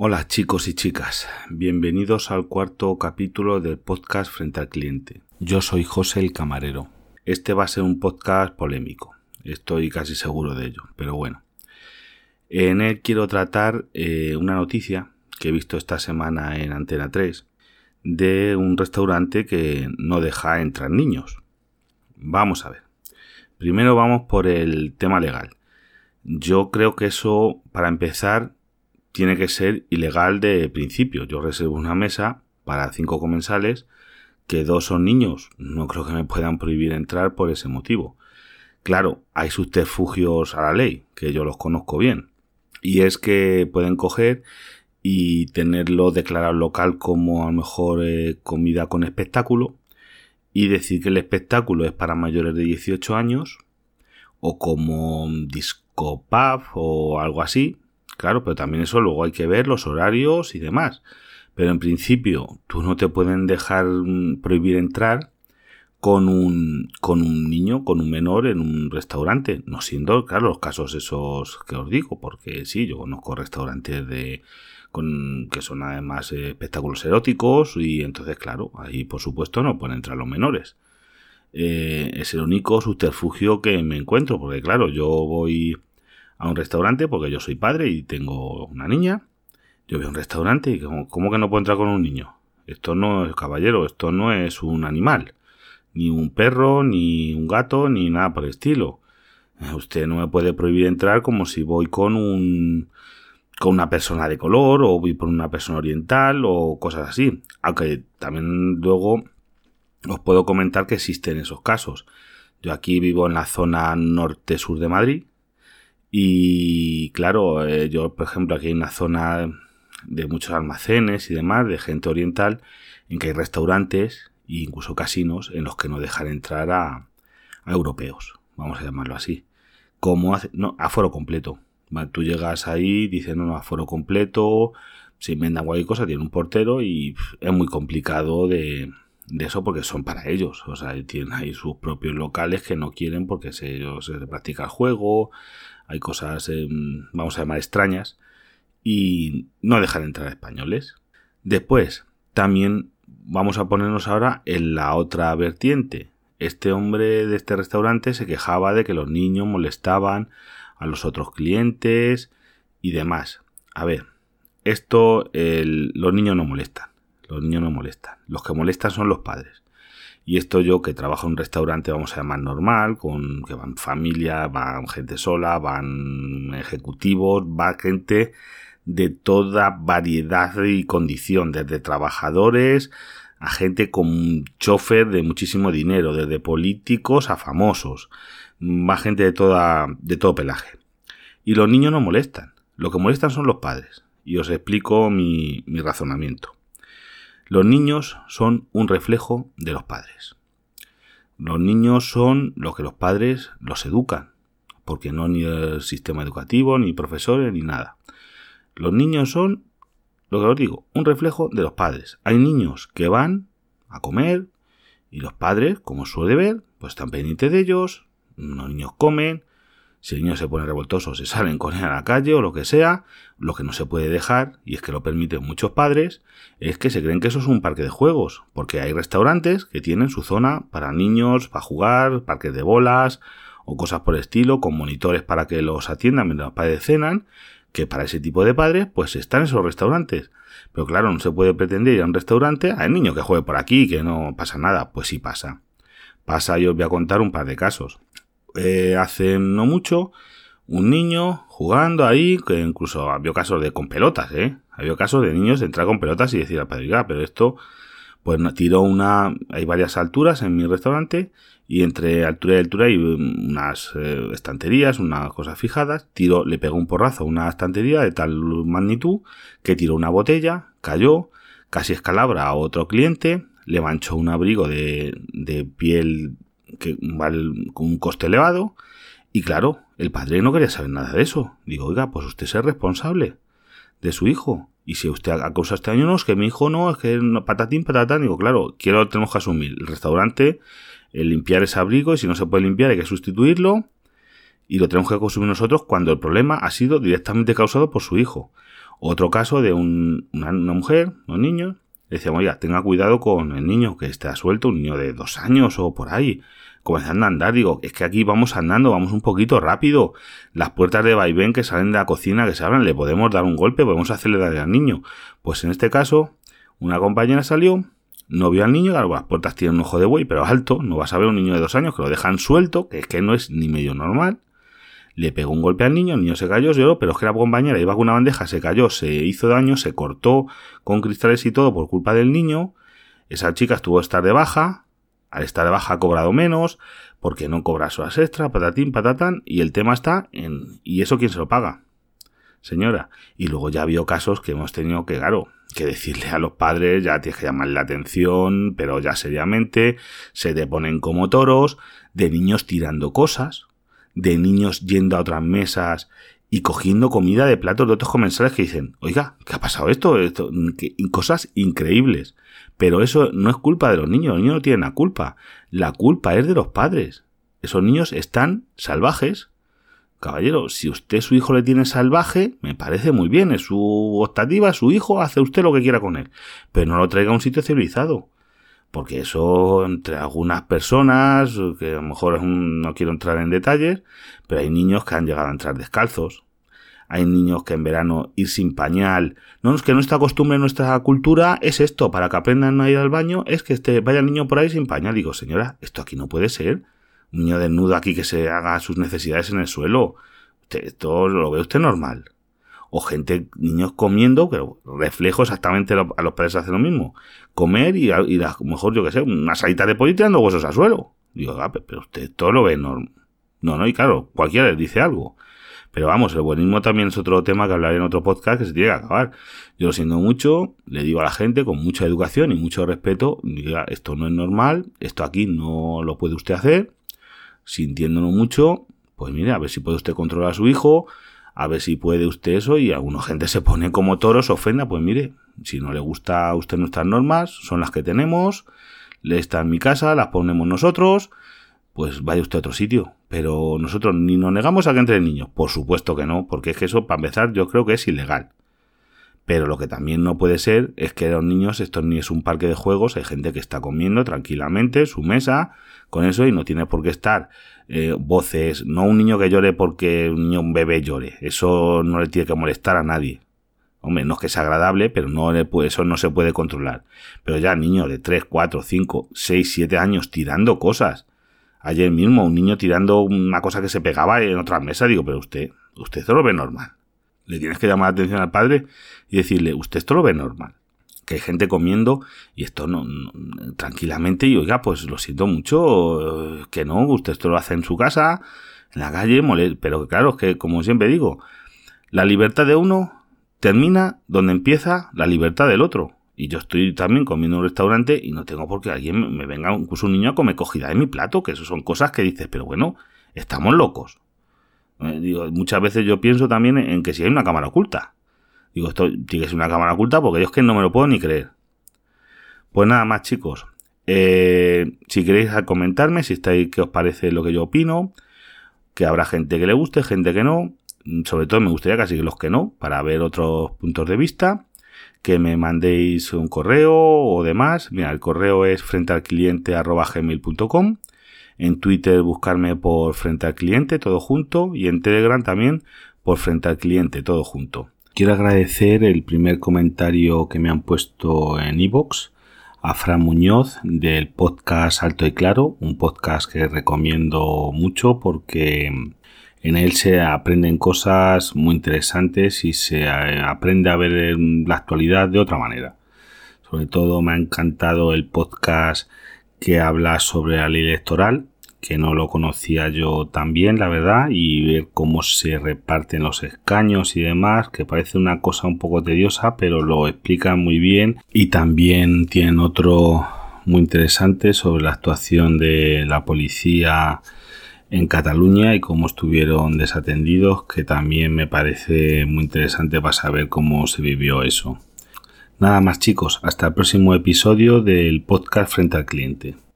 Hola chicos y chicas, bienvenidos al cuarto capítulo del podcast Frente al Cliente. Yo soy José el Camarero. Este va a ser un podcast polémico, estoy casi seguro de ello, pero bueno. En él quiero tratar eh, una noticia que he visto esta semana en Antena 3 de un restaurante que no deja entrar niños. Vamos a ver. Primero vamos por el tema legal. Yo creo que eso, para empezar, tiene que ser ilegal de principio. Yo reservo una mesa para cinco comensales, que dos son niños. No creo que me puedan prohibir entrar por ese motivo. Claro, hay subterfugios a la ley, que yo los conozco bien. Y es que pueden coger y tenerlo declarado local como a lo mejor eh, comida con espectáculo y decir que el espectáculo es para mayores de 18 años o como disco pub o algo así, Claro, pero también eso luego hay que ver los horarios y demás. Pero en principio, tú no te pueden dejar mm, prohibir entrar con un, con un niño, con un menor en un restaurante. No siendo, claro, los casos esos que os digo, porque sí, yo conozco restaurantes de con, que son además espectáculos eróticos y entonces, claro, ahí por supuesto no pueden entrar los menores. Eh, es el único subterfugio que me encuentro, porque claro, yo voy a un restaurante porque yo soy padre y tengo una niña. Yo veo un restaurante y como, ¿cómo que no puedo entrar con un niño? Esto no es caballero, esto no es un animal. Ni un perro, ni un gato, ni nada por el estilo. Eh, usted no me puede prohibir entrar como si voy con un con una persona de color o voy por una persona oriental o cosas así. Aunque también luego os puedo comentar que existen esos casos. Yo aquí vivo en la zona norte-sur de Madrid y claro, eh, yo, por ejemplo, aquí hay una zona de muchos almacenes y demás, de gente oriental, en que hay restaurantes e incluso casinos en los que no dejan entrar a, europeos, vamos a llamarlo así. Como hace, no, aforo completo. Tú llegas ahí, dicen, no, no, aforo completo, se inventan cualquier cosa, tiene un portero y es muy complicado de, de eso porque son para ellos. O sea, tienen ahí sus propios locales que no quieren porque se, se practica el juego, hay cosas, em, vamos a llamar, extrañas, y no dejan entrar españoles. Después, también vamos a ponernos ahora en la otra vertiente. Este hombre de este restaurante se quejaba de que los niños molestaban a los otros clientes y demás. A ver, esto los niños no molestan. Los niños no molestan. Los que molestan son los padres. Y esto yo que trabajo en un restaurante, vamos a llamar normal, con que van familia, van gente sola, van ejecutivos, va gente de toda variedad y condición, desde trabajadores a gente con chofer de muchísimo dinero, desde políticos a famosos, va gente de toda, de todo pelaje. Y los niños no molestan, lo que molestan son los padres. Y os explico mi razonamiento. Los niños son un reflejo de los padres. Los niños son lo que los padres los educan, porque no ni el sistema educativo, ni profesores, ni nada. Los niños son, lo que os digo, un reflejo de los padres. Hay niños que van a comer y los padres, como suele ver, pues están pendientes de ellos, los niños comen, si el niño se pone revoltoso, se salen con él a la calle o lo que sea. Lo que no se puede dejar, y es que lo permiten muchos padres, es que se creen que eso es un parque de juegos. Porque hay restaurantes que tienen su zona para niños, para jugar, parques de bolas o cosas por el estilo, con monitores para que los atiendan mientras los padres cenan. Que para ese tipo de padres, pues están esos restaurantes. Pero claro, no se puede pretender ir a un restaurante al niño que juegue por aquí, que no pasa nada. Pues sí pasa. Pasa, y os voy a contar un par de casos. Eh, hace no mucho un niño jugando ahí, que incluso había casos de con pelotas, ¿eh? Había casos de niños de entrar con pelotas y decir al padre, pero esto, pues tiró una, hay varias alturas en mi restaurante y entre altura y altura hay unas eh, estanterías, unas cosas fijadas, tiró, le pegó un porrazo a una estantería de tal magnitud que tiró una botella, cayó, casi escalabra a otro cliente, le manchó un abrigo de, de piel que vale con un coste elevado. Y claro, el padre no quería saber nada de eso. Digo, oiga, pues usted es responsable de su hijo. Y si usted ha causado este año, no, es que mi hijo no, es que patatín, patatán. Digo, claro, quiero, tenemos que asumir el restaurante, el limpiar ese abrigo, y si no se puede limpiar hay que sustituirlo. Y lo tenemos que consumir nosotros cuando el problema ha sido directamente causado por su hijo. Otro caso de una, mujer, un niño, decíamos, oiga, tenga cuidado con el niño que está suelto, un niño de dos años o por ahí, comenzando a andar. Digo, es que aquí vamos andando, vamos un poquito rápido. Las puertas de vaivén que salen de la cocina, que se abran, le podemos dar un golpe, podemos hacerle daño al niño. Pues en este caso, una compañera salió, no vio al niño, claro, las puertas tienen un ojo de buey, pero alto, no vas a ver un niño de dos años que lo dejan suelto, que es que no es ni medio normal. Le pegó un golpe al niño, el niño se cayó, lloró, pero es que la compañera iba con una bandeja, se cayó, se hizo daño, se cortó con cristales y todo por culpa del niño. Esa chica estuvo a estar de baja, al estar de baja ha cobrado menos, porque no cobra horas extra, patatín, patatán, y el tema está en... ¿Y eso quién se lo paga? Señora. Y luego ya habido casos que hemos tenido que, claro, que decirle a los padres, ya tienes que llamarle la atención, pero ya seriamente, se te ponen como toros, de niños tirando cosas, de niños yendo a otras mesas y cogiendo comida de platos de otros comensales que dicen, oiga, ¿qué ha pasado esto? esto cosas increíbles. Pero eso no es culpa de los niños, los niños no tienen la culpa. La culpa es de los padres. Esos niños están salvajes. Caballero, si usted su hijo le tiene salvaje, me parece muy bien, es su optativa, su hijo, hace usted lo que quiera con él. Pero no lo traiga a un sitio civilizado. Porque eso, entre algunas personas, que a lo mejor no quiero entrar en detalles, pero hay niños que han llegado a entrar descalzos, hay niños que en verano ir sin pañal. No es que nuestra costumbre, nuestra cultura es esto, para que aprendan a ir al baño, es que este, vaya el niño por ahí sin pañal. Digo, señora, esto aquí no puede ser. Un niño desnudo aquí que se haga sus necesidades en el suelo. esto lo ve usted normal. O gente, niños comiendo, pero reflejo exactamente a los padres hacen lo mismo. Comer y, a, lo mejor, yo que sé, una salita de pollo tirando huesos al suelo. Digo, ah, pero usted todo lo ve normal. No, no, y claro, cualquiera le dice algo. Pero vamos, el buenismo también es otro tema que hablaré en otro podcast que se tiene que acabar. Yo lo siento mucho, le digo a la gente con mucha educación y mucho respeto, diga, esto no es normal, esto aquí no lo puede usted hacer, sintiéndolo mucho, pues mire, a ver si puede usted controlar a su hijo, a ver si puede usted eso y alguna gente se pone como toros, ofenda, pues mire, si no le gusta a usted nuestras normas, son las que tenemos, le está en mi casa, las ponemos nosotros, pues vaya usted a otro sitio. Pero nosotros ni nos negamos a que entre niños. Por supuesto que no, porque es que eso, para empezar, yo creo que es ilegal. Pero lo que también no puede ser es que los niños, esto ni es un parque de juegos, hay gente que está comiendo tranquilamente su mesa con eso y no tiene por qué estar eh, voces, no un niño que llore porque un niño, un bebé llore, eso no le tiene que molestar a nadie. Hombre, no es que sea agradable, pero no le eso no se puede controlar. Pero ya niños de 3, 4, 5, 6, 7 años tirando cosas, Ayer mismo un niño tirando una cosa que se pegaba en otra mesa. Digo, pero usted, usted esto lo ve normal. Le tienes que llamar la atención al padre y decirle, usted esto lo ve normal. Que hay gente comiendo y esto no, tranquilamente y oiga, pues lo siento mucho, que no, usted esto lo hace en su casa, en la calle, pero claro, es que como siempre digo, la libertad de uno termina donde empieza la libertad del otro. Y yo estoy también comiendo en un restaurante y no tengo por qué alguien me venga, incluso un niño a comer cogida de mi plato, que eso son cosas que dices, pero bueno, estamos locos. Eh, muchas veces yo pienso también en que si hay una cámara oculta. Digo, esto tiene que ser una cámara oculta porque yo es que no me lo puedo ni creer. Pues nada más, chicos. Eh, si queréis comentarme si estáis, qué os parece lo que yo opino, que habrá gente que le guste, gente que no. Sobre todo me gustaría casi que los que no, para ver otros puntos de vista que me mandéis un correo o demás. Mira, el correo es frente al cliente gmail.com. En Twitter buscarme por frente al cliente, todo junto. Y en Telegram también por frente al cliente, todo junto. Quiero agradecer el primer comentario que me han puesto en iVoox a Fran Muñoz del podcast Alto y Claro, un podcast que recomiendo mucho porque en él se aprenden cosas muy interesantes y se aprende a ver la actualidad de otra manera. Sobre todo me ha encantado el podcast que habla sobre la ley electoral, que no lo conocía yo tan bien, la verdad, y ver cómo se reparten los escaños y demás, que parece una cosa un poco tediosa, pero lo explica muy bien. Y también tienen otro muy interesante sobre la actuación de la policía en Cataluña y cómo estuvieron desatendidos, que también me parece muy interesante para saber cómo se vivió eso. Nada más chicos, hasta el próximo episodio del podcast Frente al Cliente.